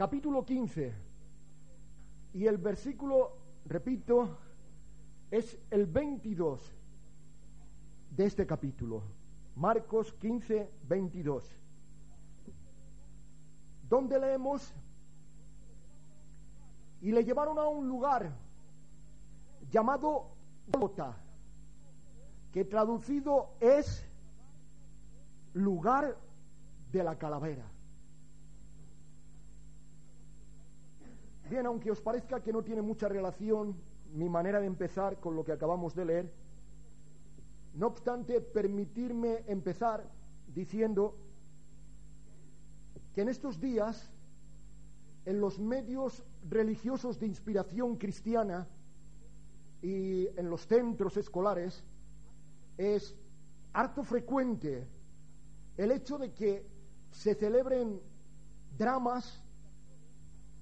capítulo 15. Y el versículo, repito, es el 22 de este capítulo. Marcos 15, 22. Donde leemos, y le llevaron a un lugar llamado Gota, que traducido es lugar de la calavera. Bien, aunque os parezca que no tiene mucha relación mi manera de empezar con lo que acabamos de leer, no obstante, permitirme empezar diciendo que en estos días, en los medios religiosos de inspiración cristiana y en los centros escolares, es harto frecuente el hecho de que se celebren dramas,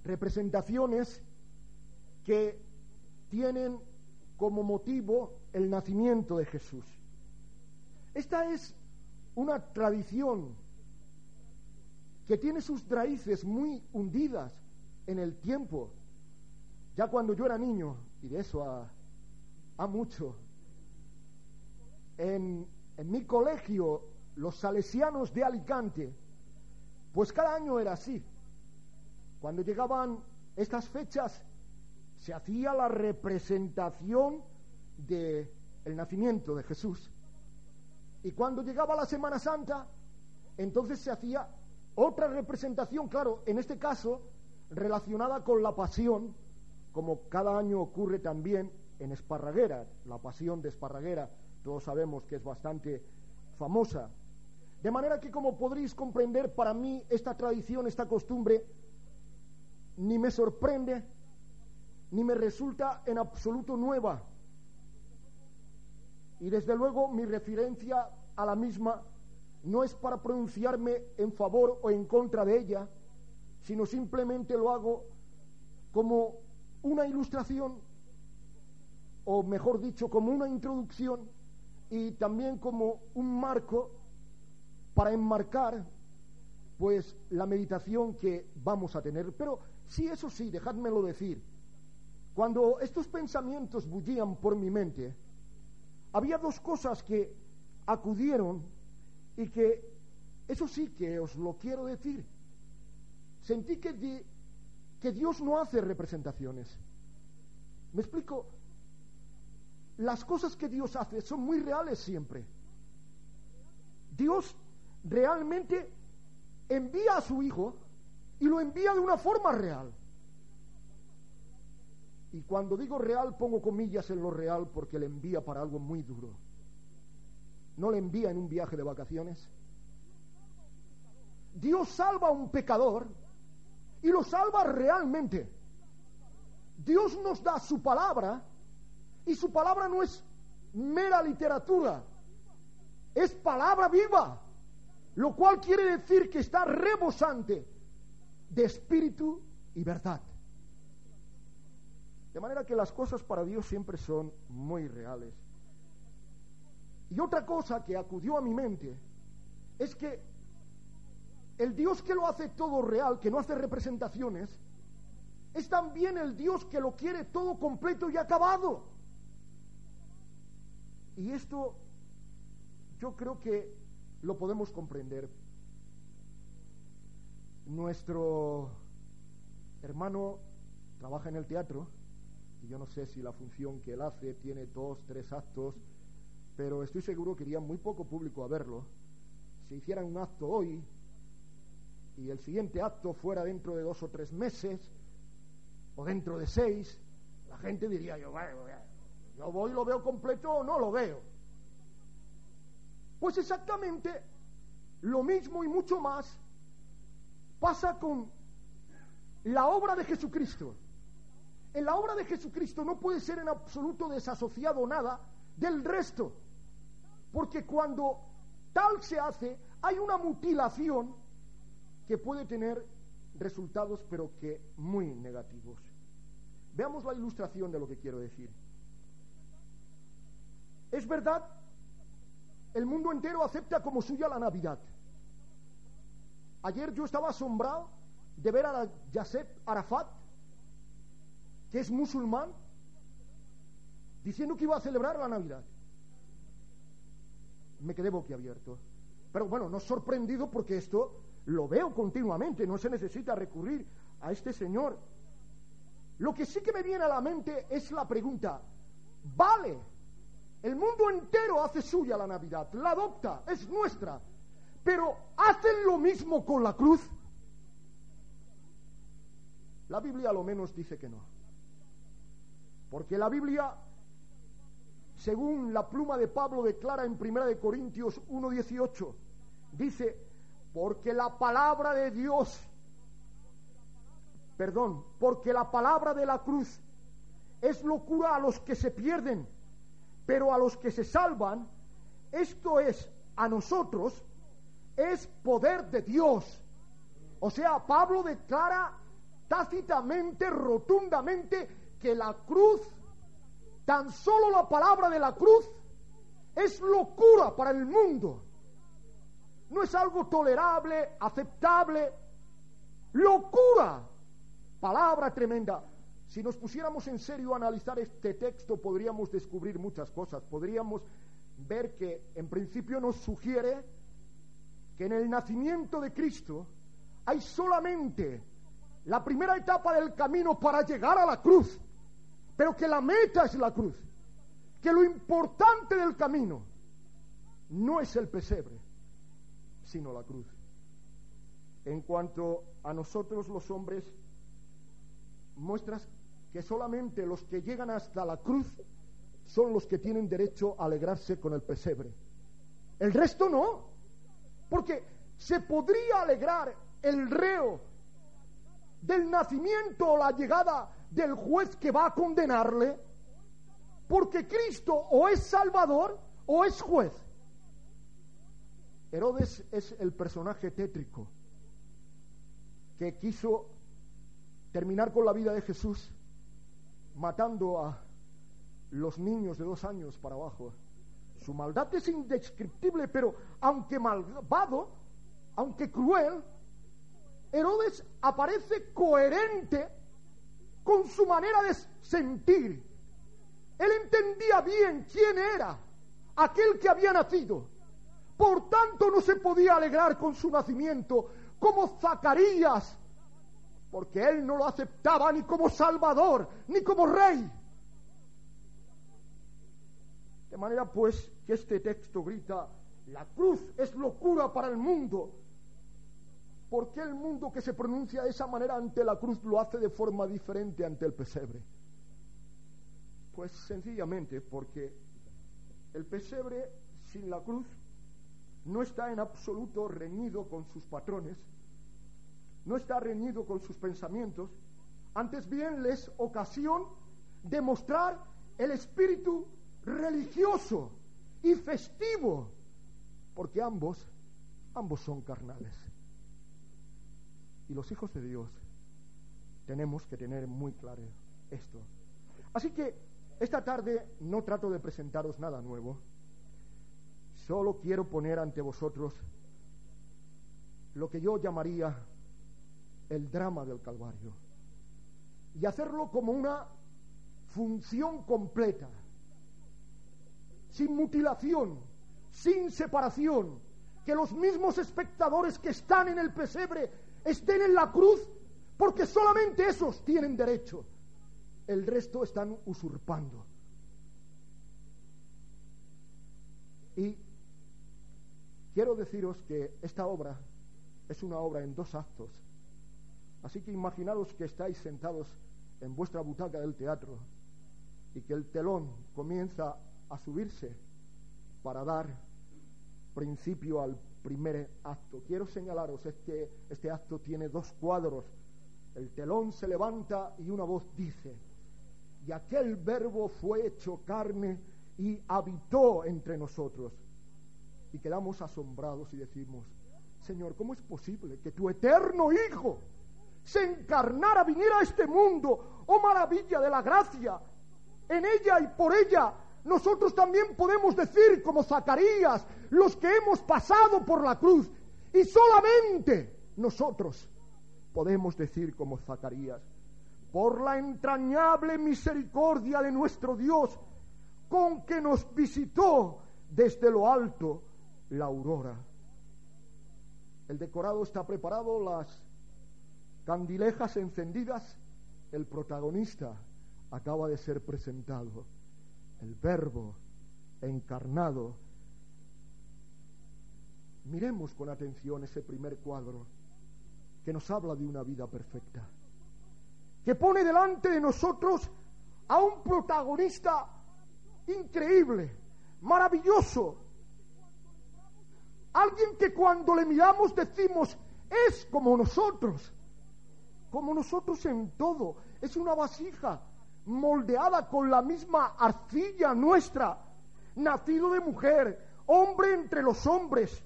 representaciones que tienen como motivo el nacimiento de Jesús. Esta es una tradición que tiene sus raíces muy hundidas en el tiempo. Ya cuando yo era niño, y de eso a, mucho, en, en mi colegio, los salesianos de Alicante, pues cada año era así. Cuando llegaban estas fechas, se hacía la representación del el nacimiento de Jesús. Y cuando llegaba la Semana Santa, entonces se hacía otra representación, claro, en este caso relacionada con la pasión, como cada año ocurre también en Esparraguera, la pasión de Esparraguera, todos sabemos que es bastante famosa. De manera que, como podréis comprender, para mí esta tradición, esta costumbre, ni me sorprende, ni me resulta en absoluto nueva. Y desde luego mi referencia a la misma no es para pronunciarme en favor o en contra de ella, sino simplemente lo hago como una ilustración, o mejor dicho, como una introducción y también como un marco para enmarcar pues la meditación que vamos a tener. Pero sí, eso sí, dejádmelo decir, cuando estos pensamientos bullían por mi mente, había dos cosas que acudieron y que, eso sí que os lo quiero decir, sentí que, que Dios no hace representaciones. ¿Me explico? Las cosas que Dios hace son muy reales siempre. Dios realmente envía a su Hijo y lo envía de una forma real. Y cuando digo real pongo comillas en lo real porque le envía para algo muy duro. No le envía en un viaje de vacaciones. Dios salva a un pecador y lo salva realmente. Dios nos da su palabra y su palabra no es mera literatura, es palabra viva, lo cual quiere decir que está rebosante de espíritu y verdad. De manera que las cosas para Dios siempre son muy reales. Y otra cosa que acudió a mi mente es que el Dios que lo hace todo real, que no hace representaciones, es también el Dios que lo quiere todo completo y acabado. Y esto yo creo que lo podemos comprender. Nuestro hermano trabaja en el teatro y yo no sé si la función que él hace tiene dos, tres actos, pero estoy seguro que iría muy poco público a verlo. Si hicieran un acto hoy y el siguiente acto fuera dentro de dos o tres meses o dentro de seis, la gente diría yo, yo voy, lo veo completo o no lo veo. Pues exactamente lo mismo y mucho más pasa con la obra de Jesucristo. En la obra de Jesucristo no puede ser en absoluto desasociado nada del resto, porque cuando tal se hace, hay una mutilación que puede tener resultados, pero que muy negativos. Veamos la ilustración de lo que quiero decir. Es verdad, el mundo entero acepta como suya la Navidad. Ayer yo estaba asombrado de ver a Yasser Arafat, que es musulmán, diciendo que iba a celebrar la Navidad. Me quedé boquiabierto. Pero bueno, no sorprendido porque esto lo veo continuamente, no se necesita recurrir a este señor. Lo que sí que me viene a la mente es la pregunta, ¿vale? El mundo entero hace suya la Navidad, la adopta, es nuestra, pero ¿hacen lo mismo con la cruz? La Biblia a lo menos dice que no. Porque la Biblia, según la pluma de Pablo declara en 1 Corintios 1.18, dice, porque la palabra de Dios perdón, porque la palabra de la cruz es locura a los que se pierden, pero a los que se salvan, esto es, a nosotros, es poder de Dios. O sea, Pablo declara tácitamente, rotundamente, que la cruz, tan solo la palabra de la cruz, es locura para el mundo. No es algo tolerable, aceptable, locura Palabra tremenda. Si nos pusiéramos en serio a analizar este texto, podríamos descubrir muchas cosas. Podríamos ver que en principio nos sugiere que en el nacimiento de Cristo hay solamente la primera etapa del camino para llegar a la cruz, pero que la meta es la cruz, que lo importante del camino no es el pesebre, sino la cruz. En cuanto a nosotros los hombres, muestras que solamente los que llegan hasta la cruz son los que tienen derecho a alegrarse con el pesebre. El resto no, porque se podría alegrar el reo del nacimiento o la llegada del juez que va a condenarle, porque Cristo o es Salvador o es juez. Herodes es el personaje tétrico que quiso terminar con la vida de Jesús matando a los niños de dos años para abajo. Su maldad es indescriptible, pero aunque malvado, aunque cruel, Herodes aparece coherente con su manera de sentir. Él entendía bien quién era aquel que había nacido. Por tanto, no se podía alegrar con su nacimiento como Zacarías porque él no lo aceptaba ni como Salvador, ni como Rey. Manera pues que este texto grita, la cruz es locura para el mundo. ¿Por qué el mundo que se pronuncia de esa manera ante la cruz lo hace de forma diferente ante el pesebre? Pues sencillamente porque el pesebre sin la cruz no está en absoluto reñido con sus patrones, no está reñido con sus pensamientos, antes bien les ocasión de mostrar el espíritu religioso y festivo, porque ambos, ambos son carnales. Y los hijos de Dios tenemos que tener muy claro esto. Así que esta tarde no trato de presentaros nada nuevo, solo quiero poner ante vosotros lo que yo llamaría el drama del Calvario y hacerlo como una función completa, sin mutilación, sin separación, que los mismos espectadores que están en el pesebre estén en la cruz, porque solamente esos tienen derecho, el resto están usurpando. Y quiero deciros que esta obra es una obra en dos actos Así que imaginaros que estáis sentados en vuestra butaca del teatro y que el telón comienza a subirse para dar principio al primer acto. Quiero señalaros, este, este acto tiene dos cuadros. El telón se levanta y una voz dice, y aquel verbo fue hecho carne y habitó entre nosotros. Y quedamos asombrados y decimos, Señor, ¿cómo es posible que tu eterno Hijo se encarnara, viniera a este mundo. Oh maravilla de la gracia. En ella y por ella nosotros también podemos decir como Zacarías, los que hemos pasado por la cruz, y solamente nosotros podemos decir como Zacarías, por la entrañable misericordia de nuestro Dios, con que nos visitó desde lo alto la aurora. El decorado está preparado, las candilejas encendidas, el protagonista acaba de ser presentado, el verbo encarnado. Miremos con atención ese primer cuadro que nos habla de una vida perfecta, que pone delante de nosotros a un protagonista increíble, maravilloso, alguien que cuando le miramos decimos, es como nosotros, como nosotros en todo, es una vasija moldeada con la misma arcilla nuestra, nacido de mujer, hombre entre los hombres,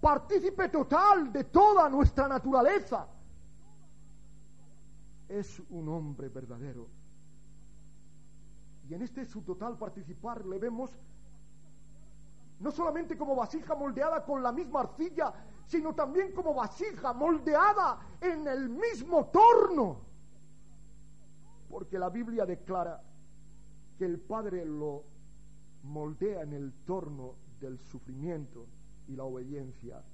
partícipe total de toda nuestra naturaleza. Es un hombre verdadero. Y en este su total participar le vemos no solamente como vasija moldeada con la misma arcilla, sino también como vasija moldeada en el mismo torno. Porque la Biblia declara que el Padre lo moldea en el torno del sufrimiento y la obediencia.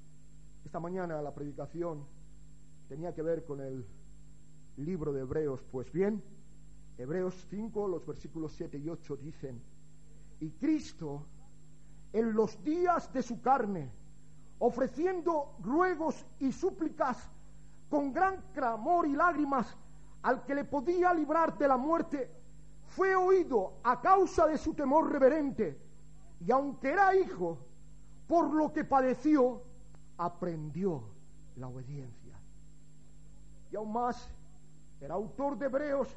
Esta mañana la predicación tenía que ver con el libro de Hebreos. Pues bien, Hebreos 5, los versículos 7 y 8 dicen, y Cristo en los días de su carne, ofreciendo ruegos y súplicas con gran clamor y lágrimas al que le podía librar de la muerte, fue oído a causa de su temor reverente, y aunque era hijo, por lo que padeció, aprendió la obediencia. Y aún más, el autor de Hebreos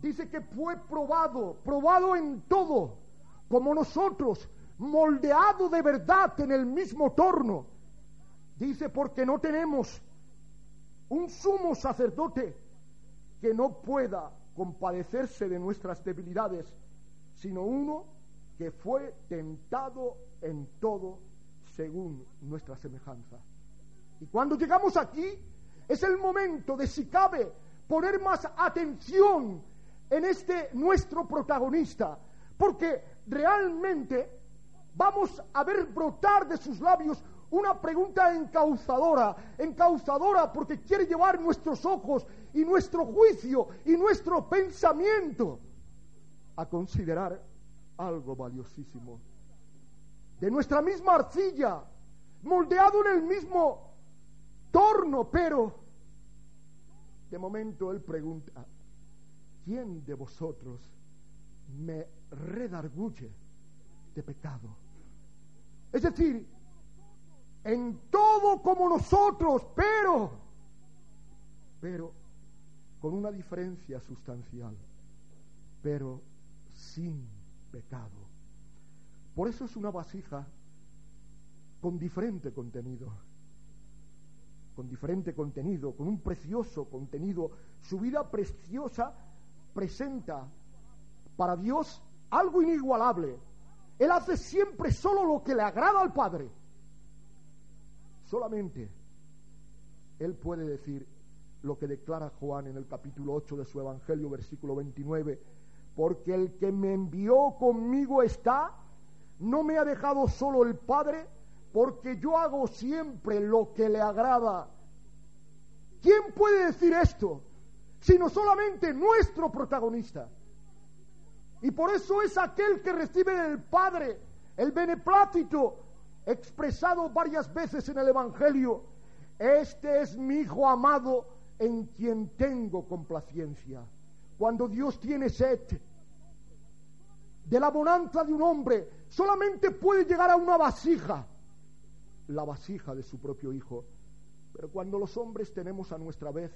dice que fue probado, probado en todo, como nosotros, moldeado de verdad en el mismo torno. Dice, porque no tenemos un sumo sacerdote que no pueda compadecerse de nuestras debilidades, sino uno que fue tentado en todo según nuestra semejanza. Y cuando llegamos aquí, es el momento de, si cabe, poner más atención en este nuestro protagonista, porque realmente vamos a ver brotar de sus labios una pregunta encauzadora, encauzadora porque quiere llevar nuestros ojos y nuestro juicio y nuestro pensamiento a considerar algo valiosísimo. De nuestra misma arcilla, moldeado en el mismo torno, pero de momento él pregunta, ¿quién de vosotros me redarguye de pecado? Es decir, en todo como nosotros, pero, pero con una diferencia sustancial, pero sin pecado. Por eso es una vasija con diferente contenido, con diferente contenido, con un precioso contenido. Su vida preciosa presenta para Dios algo inigualable, él hace siempre solo lo que le agrada al Padre. Solamente Él puede decir lo que declara Juan en el capítulo 8 de su Evangelio, versículo 29, porque el que me envió conmigo está, no me ha dejado solo el Padre, porque yo hago siempre lo que le agrada. ¿Quién puede decir esto? Sino solamente nuestro protagonista. Y por eso es aquel que recibe del Padre el beneplácito expresado varias veces en el Evangelio. Este es mi Hijo amado en quien tengo complacencia. Cuando Dios tiene sed de la bonanza de un hombre, solamente puede llegar a una vasija, la vasija de su propio Hijo. Pero cuando los hombres tenemos a nuestra vez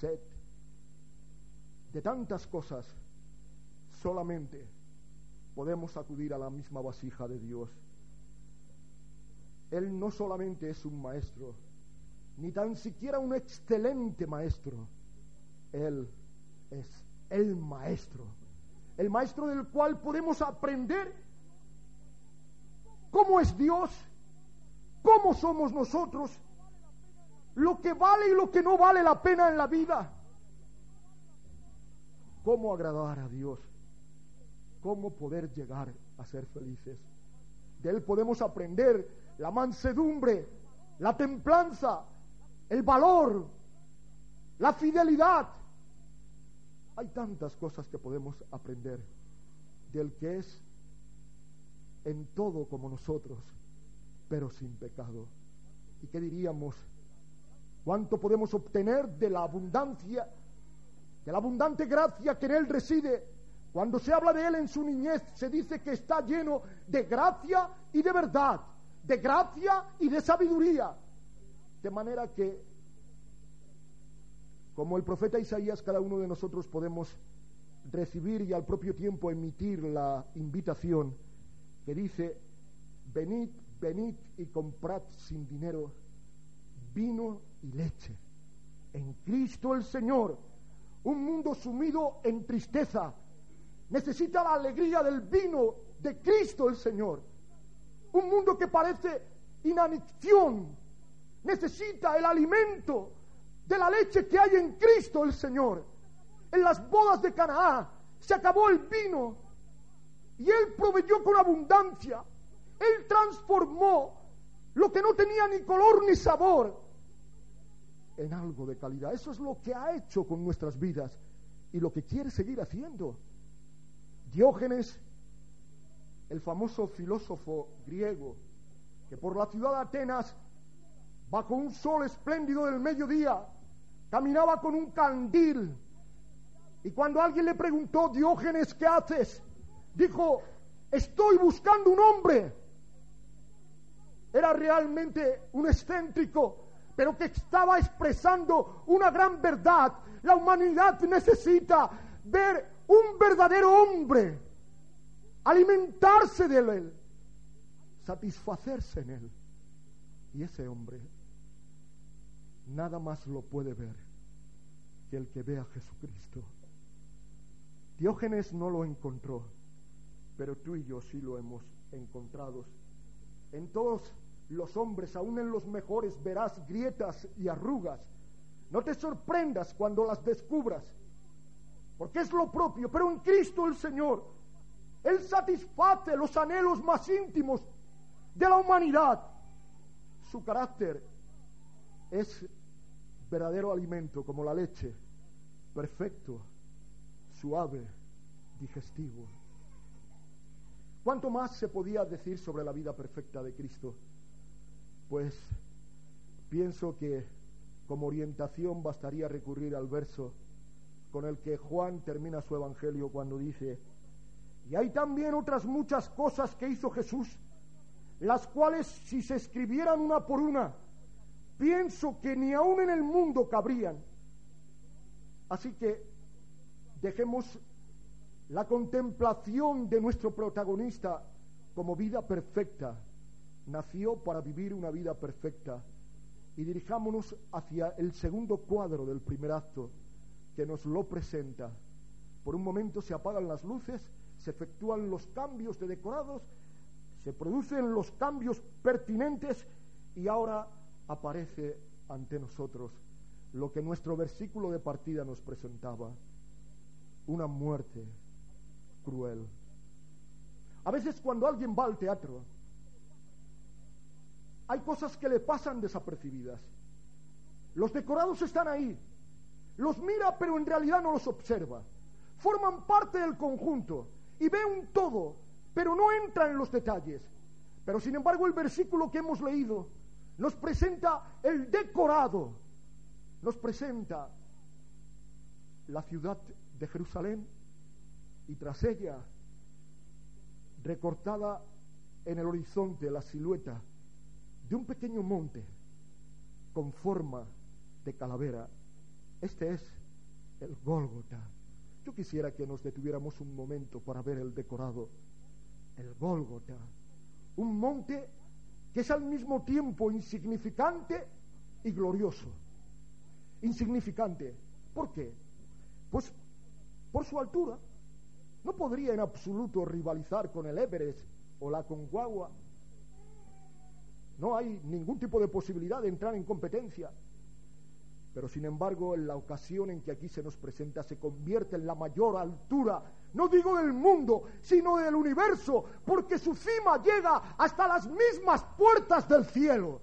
sed de tantas cosas, solamente podemos acudir a la misma vasija de Dios. Él no solamente es un maestro, ni tan siquiera un excelente maestro, Él es el maestro, el maestro del cual podemos aprender cómo es Dios, cómo somos nosotros lo que vale y lo que no vale la pena en la vida. ¿Cómo agradar a Dios? ¿Cómo poder llegar a ser felices? De Él podemos aprender la mansedumbre, la templanza, el valor, la fidelidad. Hay tantas cosas que podemos aprender del que es en todo como nosotros, pero sin pecado. ¿Y qué diríamos? ¿Cuánto podemos obtener de la abundancia, de la abundante gracia que en Él reside? Cuando se habla de Él en su niñez, se dice que está lleno de gracia y de verdad, de gracia y de sabiduría. De manera que, como el profeta Isaías, cada uno de nosotros podemos recibir y al propio tiempo emitir la invitación que dice, venid, venid y comprad sin dinero vino y leche. En Cristo el Señor, un mundo sumido en tristeza, necesita la alegría del vino de Cristo el Señor. Un mundo que parece inanición, necesita el alimento de la leche que hay en Cristo el Señor. En las bodas de Canaán se acabó el vino y Él proveyó con abundancia. Él transformó lo que no tenía ni color ni sabor en algo de calidad. Eso es lo que ha hecho con nuestras vidas y lo que quiere seguir haciendo. Diógenes, el famoso filósofo griego, que por la ciudad de Atenas, bajo un sol espléndido del mediodía, caminaba con un candil. Y cuando alguien le preguntó, Diógenes, ¿qué haces? Dijo, estoy buscando un hombre. Era realmente un excéntrico, pero que estaba expresando una gran verdad. La humanidad necesita ver un verdadero hombre, alimentarse de él, satisfacerse en él. Y ese hombre nada más lo puede ver que el que ve a Jesucristo. Diógenes no lo encontró, pero tú y yo sí lo hemos encontrado. En todos los hombres, aún en los mejores, verás grietas y arrugas. No te sorprendas cuando las descubras porque es lo propio, pero en Cristo el Señor, Él satisface los anhelos más íntimos de la humanidad. Su carácter es verdadero alimento, como la leche, perfecto, suave, digestivo. ¿Cuánto más se podía decir sobre la vida perfecta de Cristo? Pues pienso que como orientación bastaría recurrir al verso con el que Juan termina su evangelio cuando dice, y hay también otras muchas cosas que hizo Jesús, las cuales si se escribieran una por una, pienso que ni aún en el mundo cabrían. Así que dejemos la contemplación de nuestro protagonista como vida perfecta. Nació para vivir una vida perfecta. Y dirijámonos hacia el segundo cuadro del primer acto que nos lo presenta. Por un momento se apagan las luces, se efectúan los cambios de decorados, se producen los cambios pertinentes y ahora aparece ante nosotros lo que nuestro versículo de partida nos presentaba, una muerte cruel. A veces cuando alguien va al teatro, hay cosas que le pasan desapercibidas. Los decorados están ahí, los mira, pero en realidad no los observa. Forman parte del conjunto y ve un todo, pero no entra en los detalles. Pero sin embargo el versículo que hemos leído nos presenta el decorado, nos presenta la ciudad de Jerusalén y tras ella recortada en el horizonte la silueta de un pequeño monte con forma de calavera este es el Gólgota. Yo quisiera que nos detuviéramos un momento para ver el decorado. El Gólgota. Un monte que es al mismo tiempo insignificante y glorioso. Insignificante. ¿Por qué? Pues por su altura. No podría en absoluto rivalizar con el Everest o la Concagua. No hay ningún tipo de posibilidad de entrar en competencia. Pero sin embargo, en la ocasión en que aquí se nos presenta, se convierte en la mayor altura, no digo del mundo, sino del universo, porque su cima llega hasta las mismas puertas del cielo.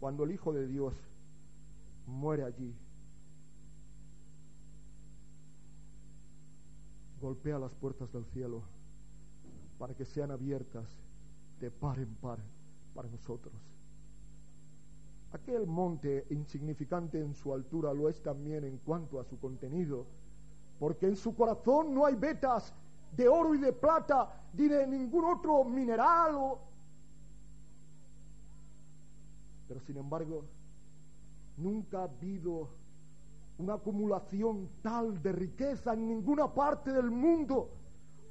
Cuando el Hijo de Dios muere allí, golpea las puertas del cielo para que sean abiertas de par en par para nosotros. Aquel monte insignificante en su altura lo es también en cuanto a su contenido, porque en su corazón no hay vetas de oro y de plata, ni de ningún otro mineral. Pero sin embargo, nunca ha habido una acumulación tal de riqueza en ninguna parte del mundo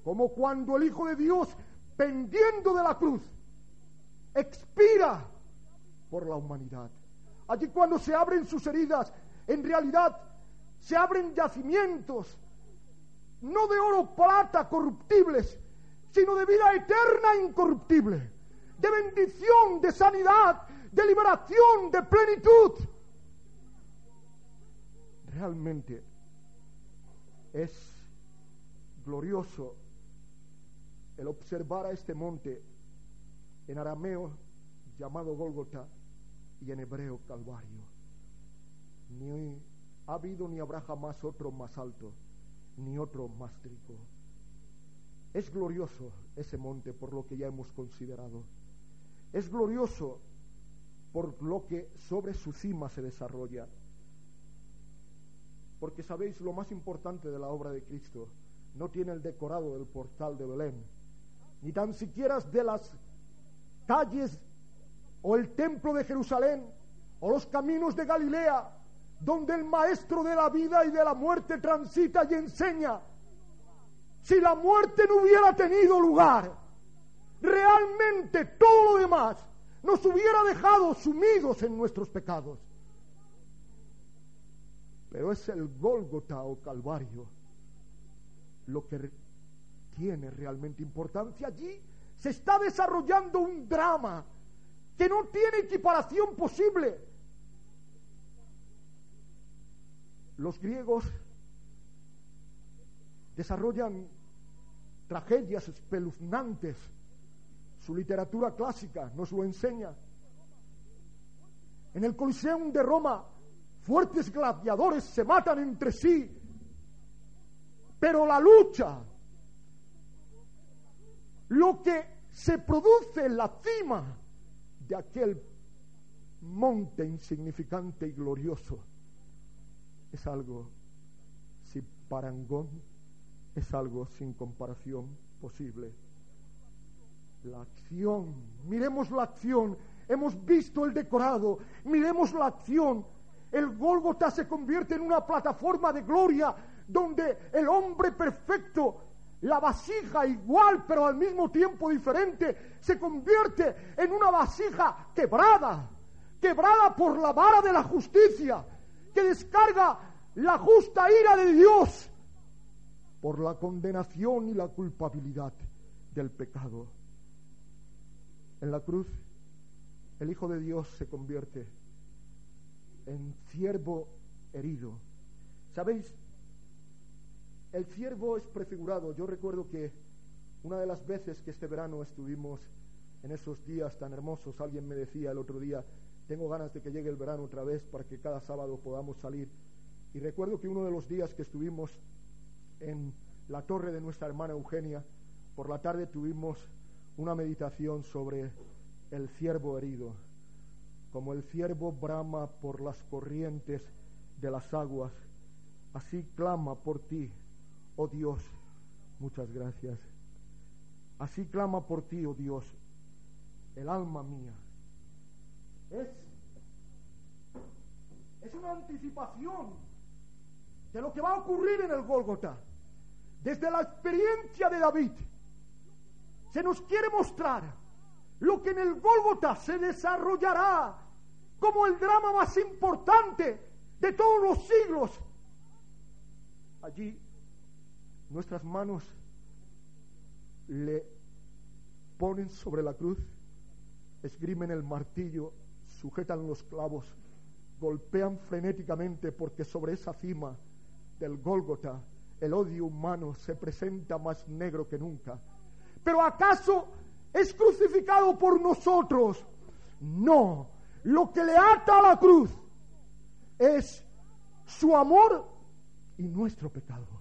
como cuando el Hijo de Dios, pendiendo de la cruz, expira por la humanidad. Allí cuando se abren sus heridas, en realidad se abren yacimientos, no de oro plata corruptibles, sino de vida eterna incorruptible, de bendición, de sanidad, de liberación, de plenitud. Realmente es glorioso el observar a este monte en arameo llamado Gólgota y en hebreo Calvario. Ni ha habido ni habrá jamás otro más alto, ni otro más rico. Es glorioso ese monte por lo que ya hemos considerado. Es glorioso por lo que sobre su cima se desarrolla. Porque sabéis, lo más importante de la obra de Cristo no tiene el decorado del portal de Belén, ni tan siquiera de las calles o el templo de Jerusalén, o los caminos de Galilea, donde el maestro de la vida y de la muerte transita y enseña. Si la muerte no hubiera tenido lugar, realmente todo lo demás nos hubiera dejado sumidos en nuestros pecados. Pero es el Gólgota o Calvario lo que tiene realmente importancia. Allí se está desarrollando un drama que no tiene equiparación posible. Los griegos desarrollan tragedias espeluznantes. Su literatura clásica nos lo enseña. En el Coliseum de Roma, fuertes gladiadores se matan entre sí, pero la lucha, lo que se produce en la cima de aquel monte insignificante y glorioso es algo sin parangón, es algo sin comparación posible. La acción, miremos la acción, hemos visto el decorado, miremos la acción. El Gólgota se convierte en una plataforma de gloria donde el hombre perfecto la vasija igual pero al mismo tiempo diferente se convierte en una vasija quebrada, quebrada por la vara de la justicia, que descarga la justa ira de Dios por la condenación y la culpabilidad del pecado. En la cruz, el Hijo de Dios se convierte en siervo herido. ¿Sabéis? El siervo es prefigurado. Yo recuerdo que una de las veces que este verano estuvimos en esos días tan hermosos, alguien me decía el otro día, tengo ganas de que llegue el verano otra vez para que cada sábado podamos salir. Y recuerdo que uno de los días que estuvimos en la torre de nuestra hermana Eugenia, por la tarde tuvimos una meditación sobre el ciervo herido, como el ciervo brama por las corrientes de las aguas, así clama por ti oh Dios, muchas gracias. Así clama por ti, oh Dios, el alma mía. Es, es una anticipación de lo que va a ocurrir en el Gólgota. Desde la experiencia de David, se nos quiere mostrar lo que en el Gólgota se desarrollará como el drama más importante de todos los siglos. Allí nuestras manos le ponen sobre la cruz, esgrimen el martillo, sujetan los clavos golpean frenéticamente porque sobre esa cima del Gólgota el odio humano se presenta más negro que nunca. Pero ¿acaso es crucificado por nosotros? No, lo que le ata a la cruz es su amor y nuestro pecado.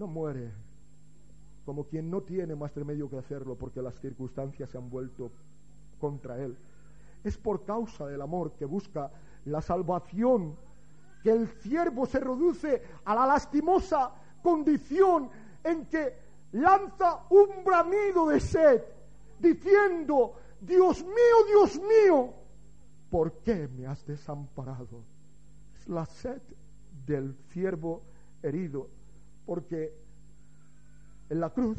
No muere como quien no tiene más remedio que hacerlo porque las circunstancias se han vuelto contra él. Es por causa del amor que busca la salvación que el siervo se reduce a la lastimosa condición en que lanza un bramido de sed, diciendo, Dios mío, Dios mío, ¿por qué me has desamparado? Es la sed del siervo herido, porque en la cruz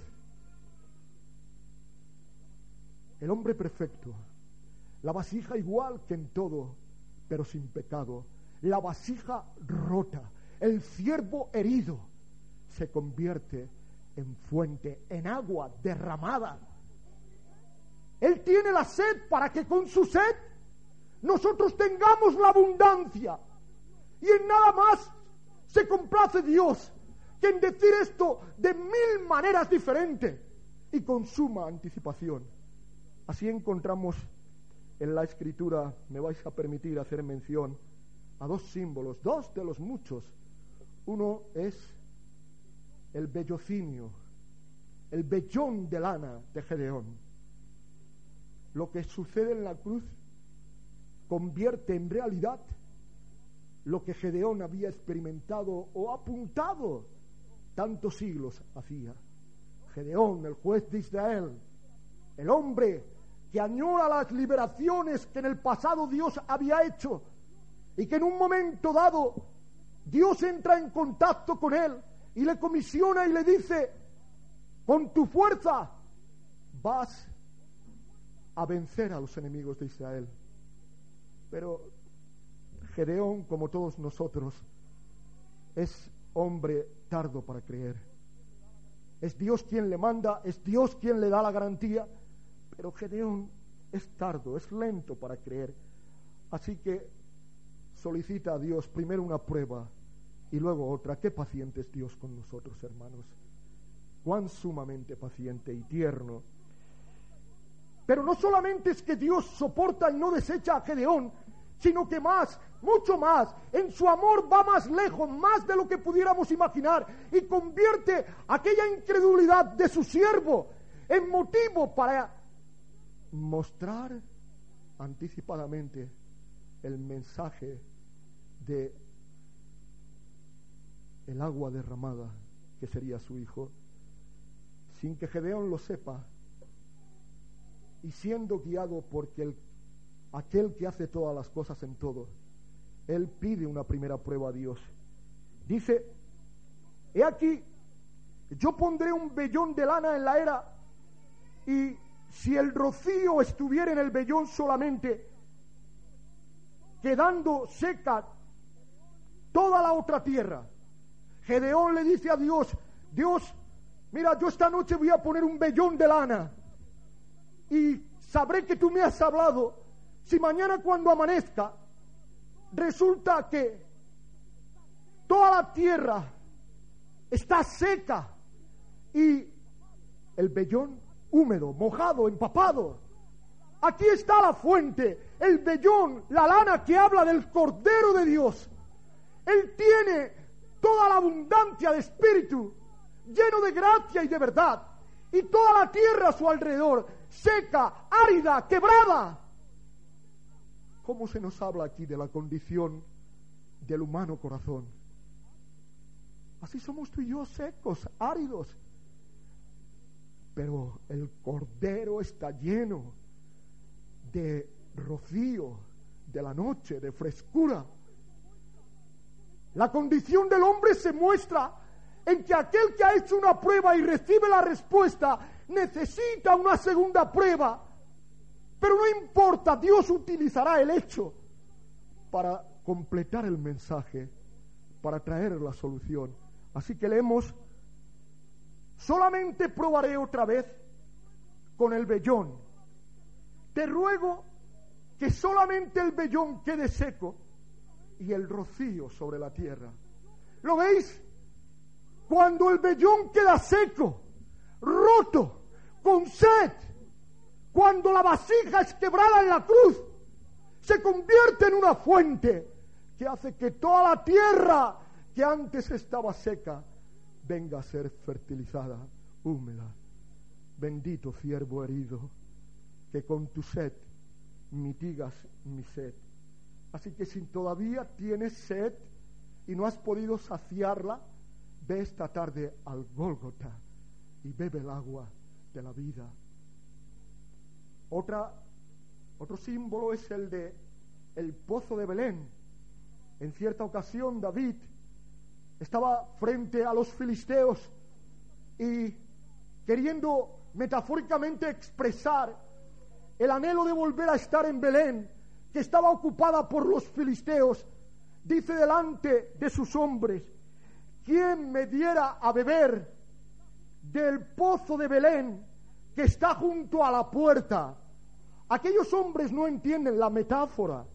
el hombre perfecto, la vasija igual que en todo, pero sin pecado, la vasija rota, el ciervo herido, se convierte en fuente, en agua derramada. Él tiene la sed para que con su sed nosotros tengamos la abundancia. Y en nada más se complace Dios que en decir esto de mil maneras diferentes y con suma anticipación. Así encontramos en la escritura, me vais a permitir hacer mención, a dos símbolos, dos de los muchos. Uno es el bellocinio, el vellón de lana de Gedeón. Lo que sucede en la cruz convierte en realidad lo que Gedeón había experimentado o apuntado tantos siglos hacía. Gedeón, el juez de Israel, el hombre que añora las liberaciones que en el pasado Dios había hecho y que en un momento dado Dios entra en contacto con él y le comisiona y le dice, con tu fuerza vas a vencer a los enemigos de Israel. Pero Gedeón, como todos nosotros, es hombre tardo para creer. Es Dios quien le manda, es Dios quien le da la garantía, pero Gedeón es tardo, es lento para creer. Así que solicita a Dios primero una prueba y luego otra. Qué paciente es Dios con nosotros, hermanos. Cuán sumamente paciente y tierno. Pero no solamente es que Dios soporta y no desecha a Gedeón, sino que más, mucho más, en su amor va más lejos, más de lo que pudiéramos imaginar, y convierte aquella incredulidad de su siervo en motivo para mostrar anticipadamente el mensaje de el agua derramada que sería su hijo, sin que Gedeón lo sepa, y siendo guiado porque el, aquel que hace todas las cosas en todo, él pide una primera prueba a Dios. Dice, he aquí, yo pondré un vellón de lana en la era, y si el rocío estuviera en el vellón solamente, quedando seca toda la otra tierra. Gedeón le dice a Dios, Dios, mira, yo esta noche voy a poner un vellón de lana y sabré que tú me has hablado. Si mañana cuando amanezca resulta que toda la tierra está seca y el vellón húmedo, mojado, empapado. Aquí está la fuente, el vellón, la lana que habla del Cordero de Dios. Él tiene toda la abundancia de espíritu, lleno de gracia y de verdad, y toda la tierra a su alrededor, seca, árida, quebrada. ¿Cómo se nos habla aquí de la condición del humano corazón? Así somos tú y yo secos, áridos. Pero el cordero está lleno de rocío, de la noche, de frescura. La condición del hombre se muestra en que aquel que ha hecho una prueba y recibe la respuesta necesita una segunda prueba. Pero no importa, Dios utilizará el hecho para completar el mensaje, para traer la solución. Así que leemos, solamente probaré otra vez con el vellón. Te ruego que solamente el vellón quede seco y el rocío sobre la tierra. ¿Lo veis? Cuando el vellón queda seco, roto, con sed, cuando la vasija es quebrada en la cruz, se convierte en una fuente que hace que toda la tierra que antes estaba seca venga a ser fertilizada, húmeda. Bendito siervo herido, que con tu sed mitigas mi sed. Así que si todavía tienes sed y no has podido saciarla, ve esta tarde al Gólgota y bebe el agua de la vida. Otra, otro símbolo es el de el pozo de Belén. En cierta ocasión David estaba frente a los filisteos y queriendo metafóricamente expresar el anhelo de volver a estar en Belén, que estaba ocupada por los filisteos, dice delante de sus hombres, ¿quién me diera a beber del pozo de Belén que está junto a la puerta? Aquellos hombres no entienden la metáfora.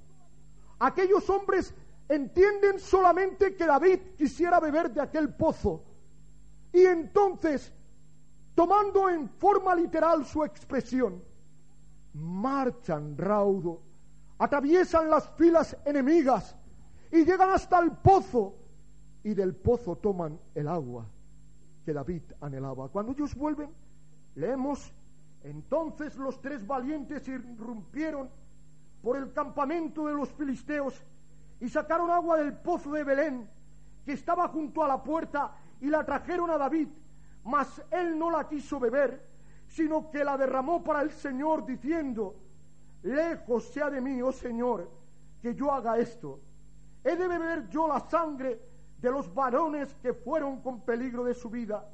Aquellos hombres entienden solamente que David quisiera beber de aquel pozo. Y entonces, tomando en forma literal su expresión, marchan raudo, atraviesan las filas enemigas y llegan hasta el pozo y del pozo toman el agua que David anhelaba. Cuando ellos vuelven, leemos, entonces los tres valientes irrumpieron por el campamento de los filisteos y sacaron agua del pozo de Belén, que estaba junto a la puerta, y la trajeron a David, mas él no la quiso beber, sino que la derramó para el Señor, diciendo, lejos sea de mí, oh Señor, que yo haga esto. He de beber yo la sangre de los varones que fueron con peligro de su vida.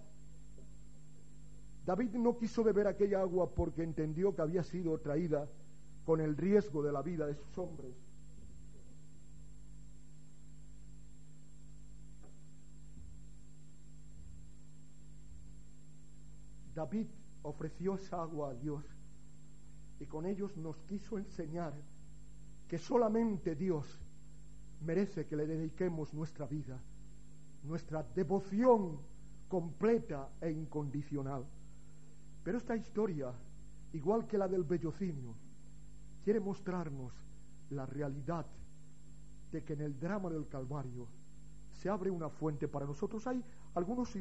David no quiso beber aquella agua porque entendió que había sido traída con el riesgo de la vida de sus hombres. David ofreció esa agua a Dios y con ellos nos quiso enseñar que solamente Dios merece que le dediquemos nuestra vida, nuestra devoción completa e incondicional. Pero esta historia, igual que la del bellocinio, quiere mostrarnos la realidad de que en el drama del Calvario se abre una fuente para nosotros. Hay algunos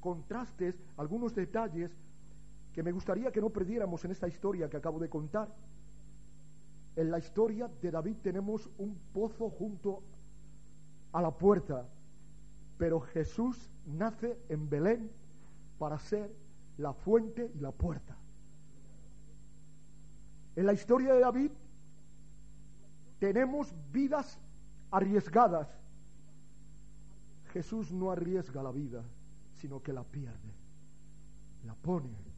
contrastes, algunos detalles que me gustaría que no perdiéramos en esta historia que acabo de contar. En la historia de David tenemos un pozo junto a la puerta, pero Jesús nace en Belén para ser la fuente y la puerta. En la historia de David tenemos vidas arriesgadas. Jesús no arriesga la vida, sino que la pierde, la pone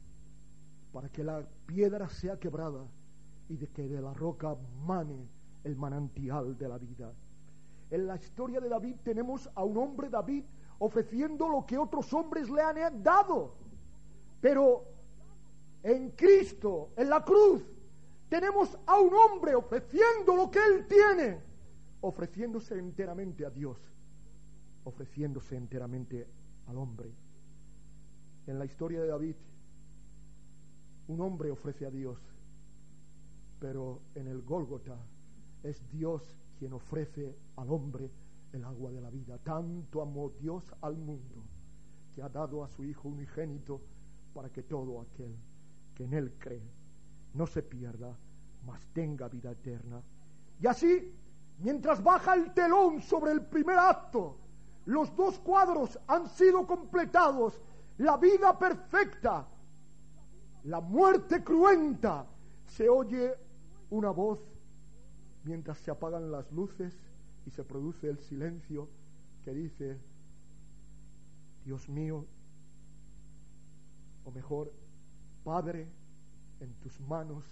para que la piedra sea quebrada y de que de la roca mane el manantial de la vida. En la historia de David tenemos a un hombre David ofreciendo lo que otros hombres le han dado. Pero en Cristo, en la cruz, tenemos a un hombre ofreciendo lo que él tiene, ofreciéndose enteramente a Dios, ofreciéndose enteramente al hombre. En la historia de David, un hombre ofrece a Dios, pero en el Gólgota es Dios quien ofrece al hombre el agua de la vida. Tanto amó Dios al mundo que ha dado a su Hijo unigénito para que todo aquel que en Él cree no se pierda, mas tenga vida eterna. Y así, mientras baja el telón sobre el primer acto, los dos cuadros han sido completados. La vida perfecta, la muerte cruenta. Se oye una voz mientras se apagan las luces y se produce el silencio que dice, Dios mío, o mejor, Padre, en tus manos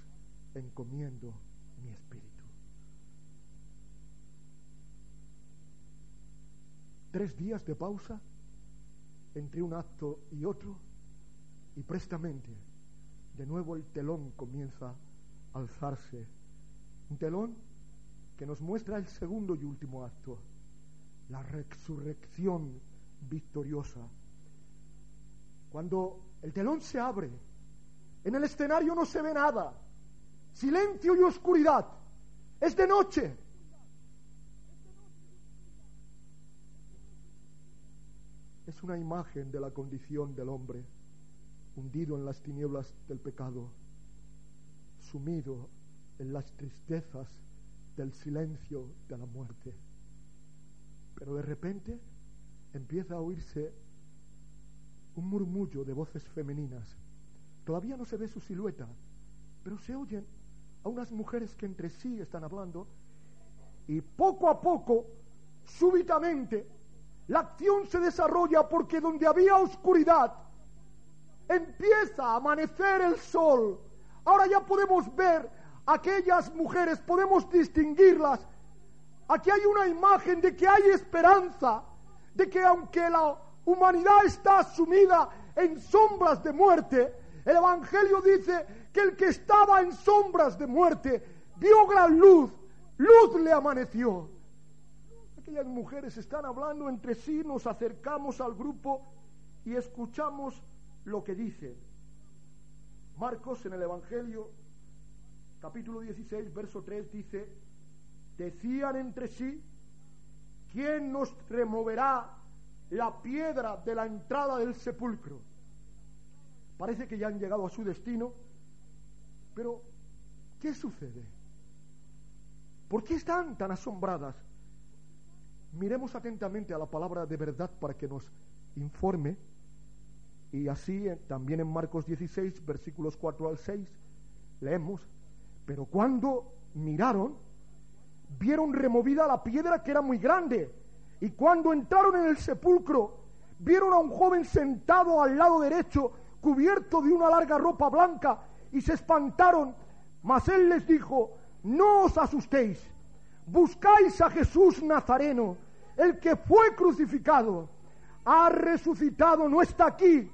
encomiendo mi espíritu. Tres días de pausa entre un acto y otro y prestamente de nuevo el telón comienza a alzarse Un telón que nos muestra el segundo y último acto, la resurrección victoriosa. Cuando el telón se abre, en el escenario no se ve nada, silencio y oscuridad, es de noche. Es una imagen de la condición del hombre, hundido en las tinieblas del pecado, sumido en las tristezas del silencio de la muerte. Pero de repente empieza a oírse un murmullo de voces femeninas. Todavía no se ve su silueta, pero se oyen a unas mujeres que entre sí están hablando y poco a poco, súbitamente, la acción se desarrolla porque donde había oscuridad, empieza a amanecer el sol. Ahora ya podemos ver aquellas mujeres, podemos distinguirlas. Aquí hay una imagen de que hay esperanza, de que aunque la humanidad está sumida en sombras de muerte, el Evangelio dice que el que estaba en sombras de muerte vio gran luz, luz le amaneció. Aquellas mujeres están hablando entre sí, nos acercamos al grupo y escuchamos lo que dicen. Marcos en el Evangelio capítulo 16, verso 3 dice, decían entre sí, ¿quién nos removerá la piedra de la entrada del sepulcro? Parece que ya han llegado a su destino, pero ¿qué sucede? ¿Por qué están tan asombradas? Miremos atentamente a la palabra de verdad para que nos informe. Y así también en Marcos 16, versículos 4 al 6, leemos, pero cuando miraron, vieron removida la piedra que era muy grande. Y cuando entraron en el sepulcro, vieron a un joven sentado al lado derecho, cubierto de una larga ropa blanca, y se espantaron. Mas él les dijo, no os asustéis, buscáis a Jesús Nazareno, el que fue crucificado. Ha resucitado, no está aquí.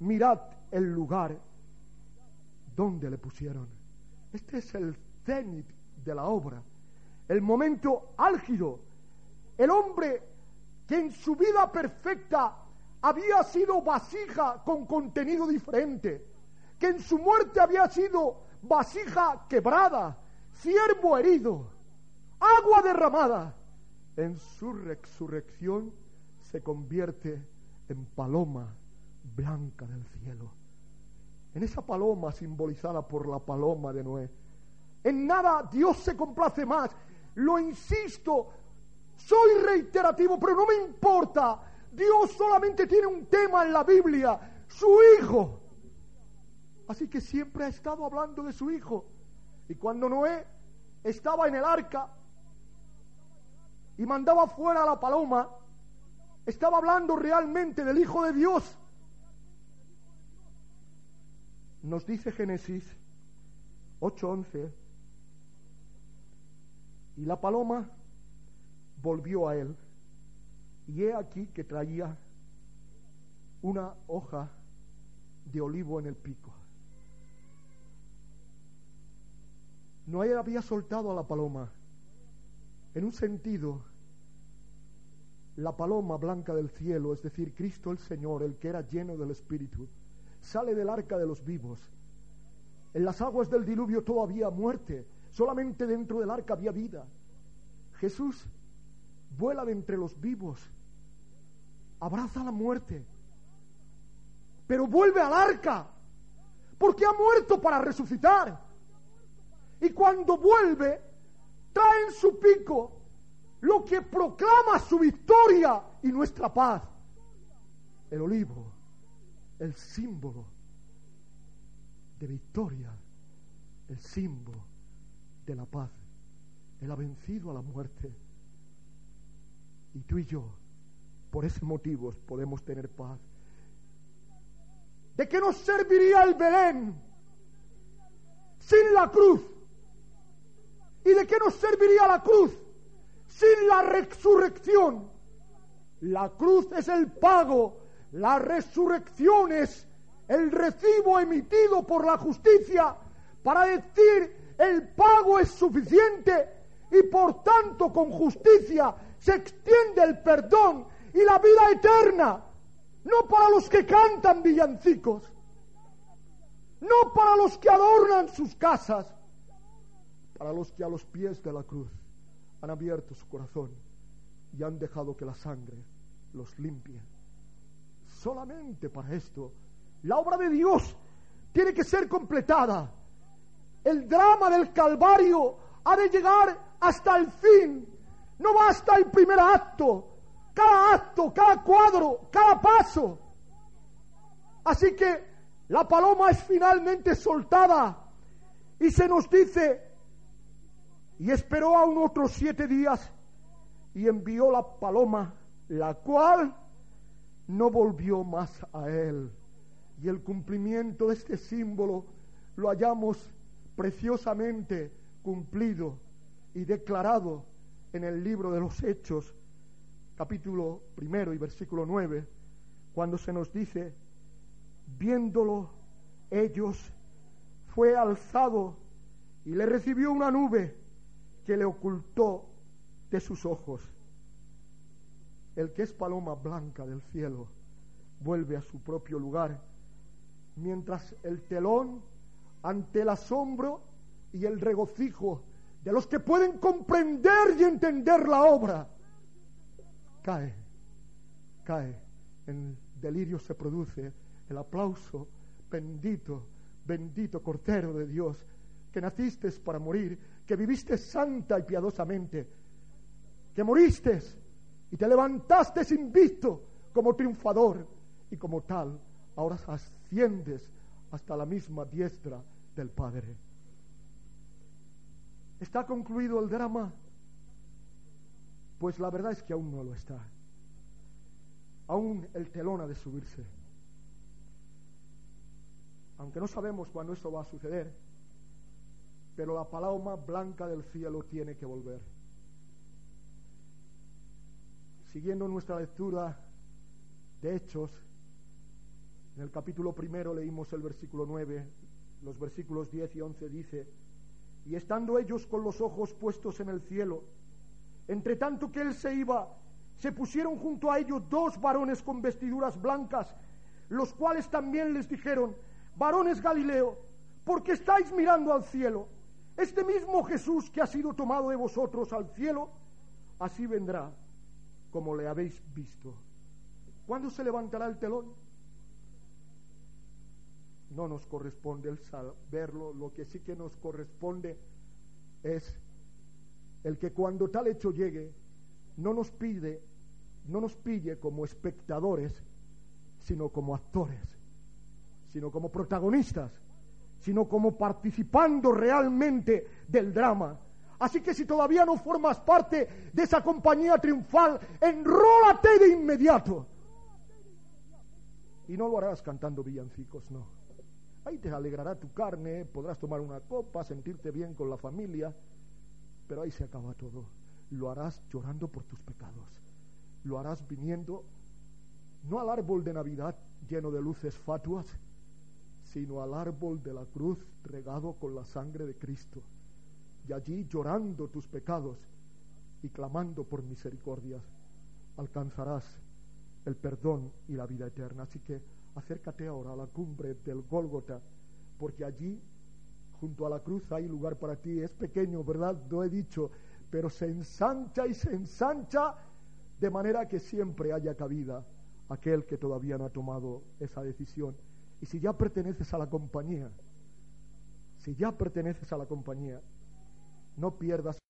Mirad el lugar donde le pusieron. Este es el cenit de la obra, el momento álgido. El hombre que en su vida perfecta había sido vasija con contenido diferente, que en su muerte había sido vasija quebrada, siervo herido, agua derramada, en su resurrección se convierte en paloma blanca del cielo en esa paloma simbolizada por la paloma de Noé. En nada Dios se complace más. Lo insisto, soy reiterativo, pero no me importa. Dios solamente tiene un tema en la Biblia, su Hijo. Así que siempre ha estado hablando de su Hijo. Y cuando Noé estaba en el arca y mandaba fuera a la paloma, estaba hablando realmente del Hijo de Dios nos dice Génesis 8:11, y la paloma volvió a él, y he aquí que traía una hoja de olivo en el pico. No había soltado a la paloma. En un sentido, la paloma blanca del cielo, es decir, Cristo el Señor, el que era lleno del Espíritu, sale del arca de los vivos. En las aguas del diluvio todo había muerte, solamente dentro del arca había vida. Jesús vuela de entre los vivos, abraza la muerte, pero vuelve al arca, porque ha muerto para resucitar. Y cuando vuelve, trae en su pico lo que proclama su victoria y nuestra paz, el olivo el símbolo de victoria, el símbolo de la paz. Él ha vencido a la muerte. Y tú y yo, por ese motivo, podemos tener paz. ¿De qué nos serviría el Belén sin la cruz? ¿Y de qué nos serviría la cruz sin la resurrección? La cruz es el pago la resurrección es el recibo emitido por la justicia para decir el pago es suficiente y por tanto con justicia se extiende el perdón y la vida eterna, no para los que cantan villancicos, no para los que adornan sus casas, para los que a los pies de la cruz han abierto su corazón y han dejado que la sangre los limpie. Solamente para esto, la obra de Dios tiene que ser completada. El drama del Calvario ha de llegar hasta el fin. No basta el primer acto, cada acto, cada cuadro, cada paso. Así que la paloma es finalmente soltada y se nos dice, y esperó aún otros siete días y envió la paloma, la cual no volvió más a él. Y el cumplimiento de este símbolo lo hallamos preciosamente cumplido y declarado en el libro de los Hechos, capítulo primero y versículo nueve, cuando se nos dice, viéndolo ellos, fue alzado y le recibió una nube que le ocultó de sus ojos. El que es paloma blanca del cielo vuelve a su propio lugar, mientras el telón, ante el asombro y el regocijo de los que pueden comprender y entender la obra, cae, cae, en delirio se produce el aplauso, bendito, bendito Cordero de Dios, que naciste para morir, que viviste santa y piadosamente, que moriste y te levantaste invicto como triunfador y como tal, ahora asciendes hasta la misma diestra del Padre. ¿Está concluido el drama? Pues la verdad es que aún no lo está. Aún el telón ha de subirse. Aunque no sabemos cuándo eso va a suceder, pero la paloma blanca del cielo tiene que volver. Siguiendo nuestra lectura de Hechos, en el capítulo primero leímos el versículo 9, los versículos 10 y 11 dice, y estando ellos con los ojos puestos en el cielo, entre tanto que él se iba, se pusieron junto a ellos dos varones con vestiduras blancas, los cuales también les dijeron, varones Galileo, ¿por qué estáis mirando al cielo? Este mismo Jesús que ha sido tomado de vosotros al cielo, así vendrá como le habéis visto. ¿Cuándo se levantará el telón? No nos corresponde el saberlo, lo que sí que nos corresponde es el que cuando tal hecho llegue, no nos pide, no nos pille como espectadores, sino como actores, sino como protagonistas, sino como participando realmente del drama. Así que si todavía no formas parte de esa compañía triunfal, enrólate de inmediato. Y no lo harás cantando villancicos, no. Ahí te alegrará tu carne, podrás tomar una copa, sentirte bien con la familia, pero ahí se acaba todo. Lo harás llorando por tus pecados. Lo harás viniendo no al árbol de Navidad lleno de luces fatuas, sino al árbol de la cruz regado con la sangre de Cristo. Y allí llorando tus pecados y clamando por misericordias, alcanzarás el perdón y la vida eterna. Así que acércate ahora a la cumbre del Gólgota, porque allí, junto a la cruz, hay lugar para ti. Es pequeño, ¿verdad? Lo he dicho, pero se ensancha y se ensancha de manera que siempre haya cabida aquel que todavía no ha tomado esa decisión. Y si ya perteneces a la compañía, si ya perteneces a la compañía, no pierdas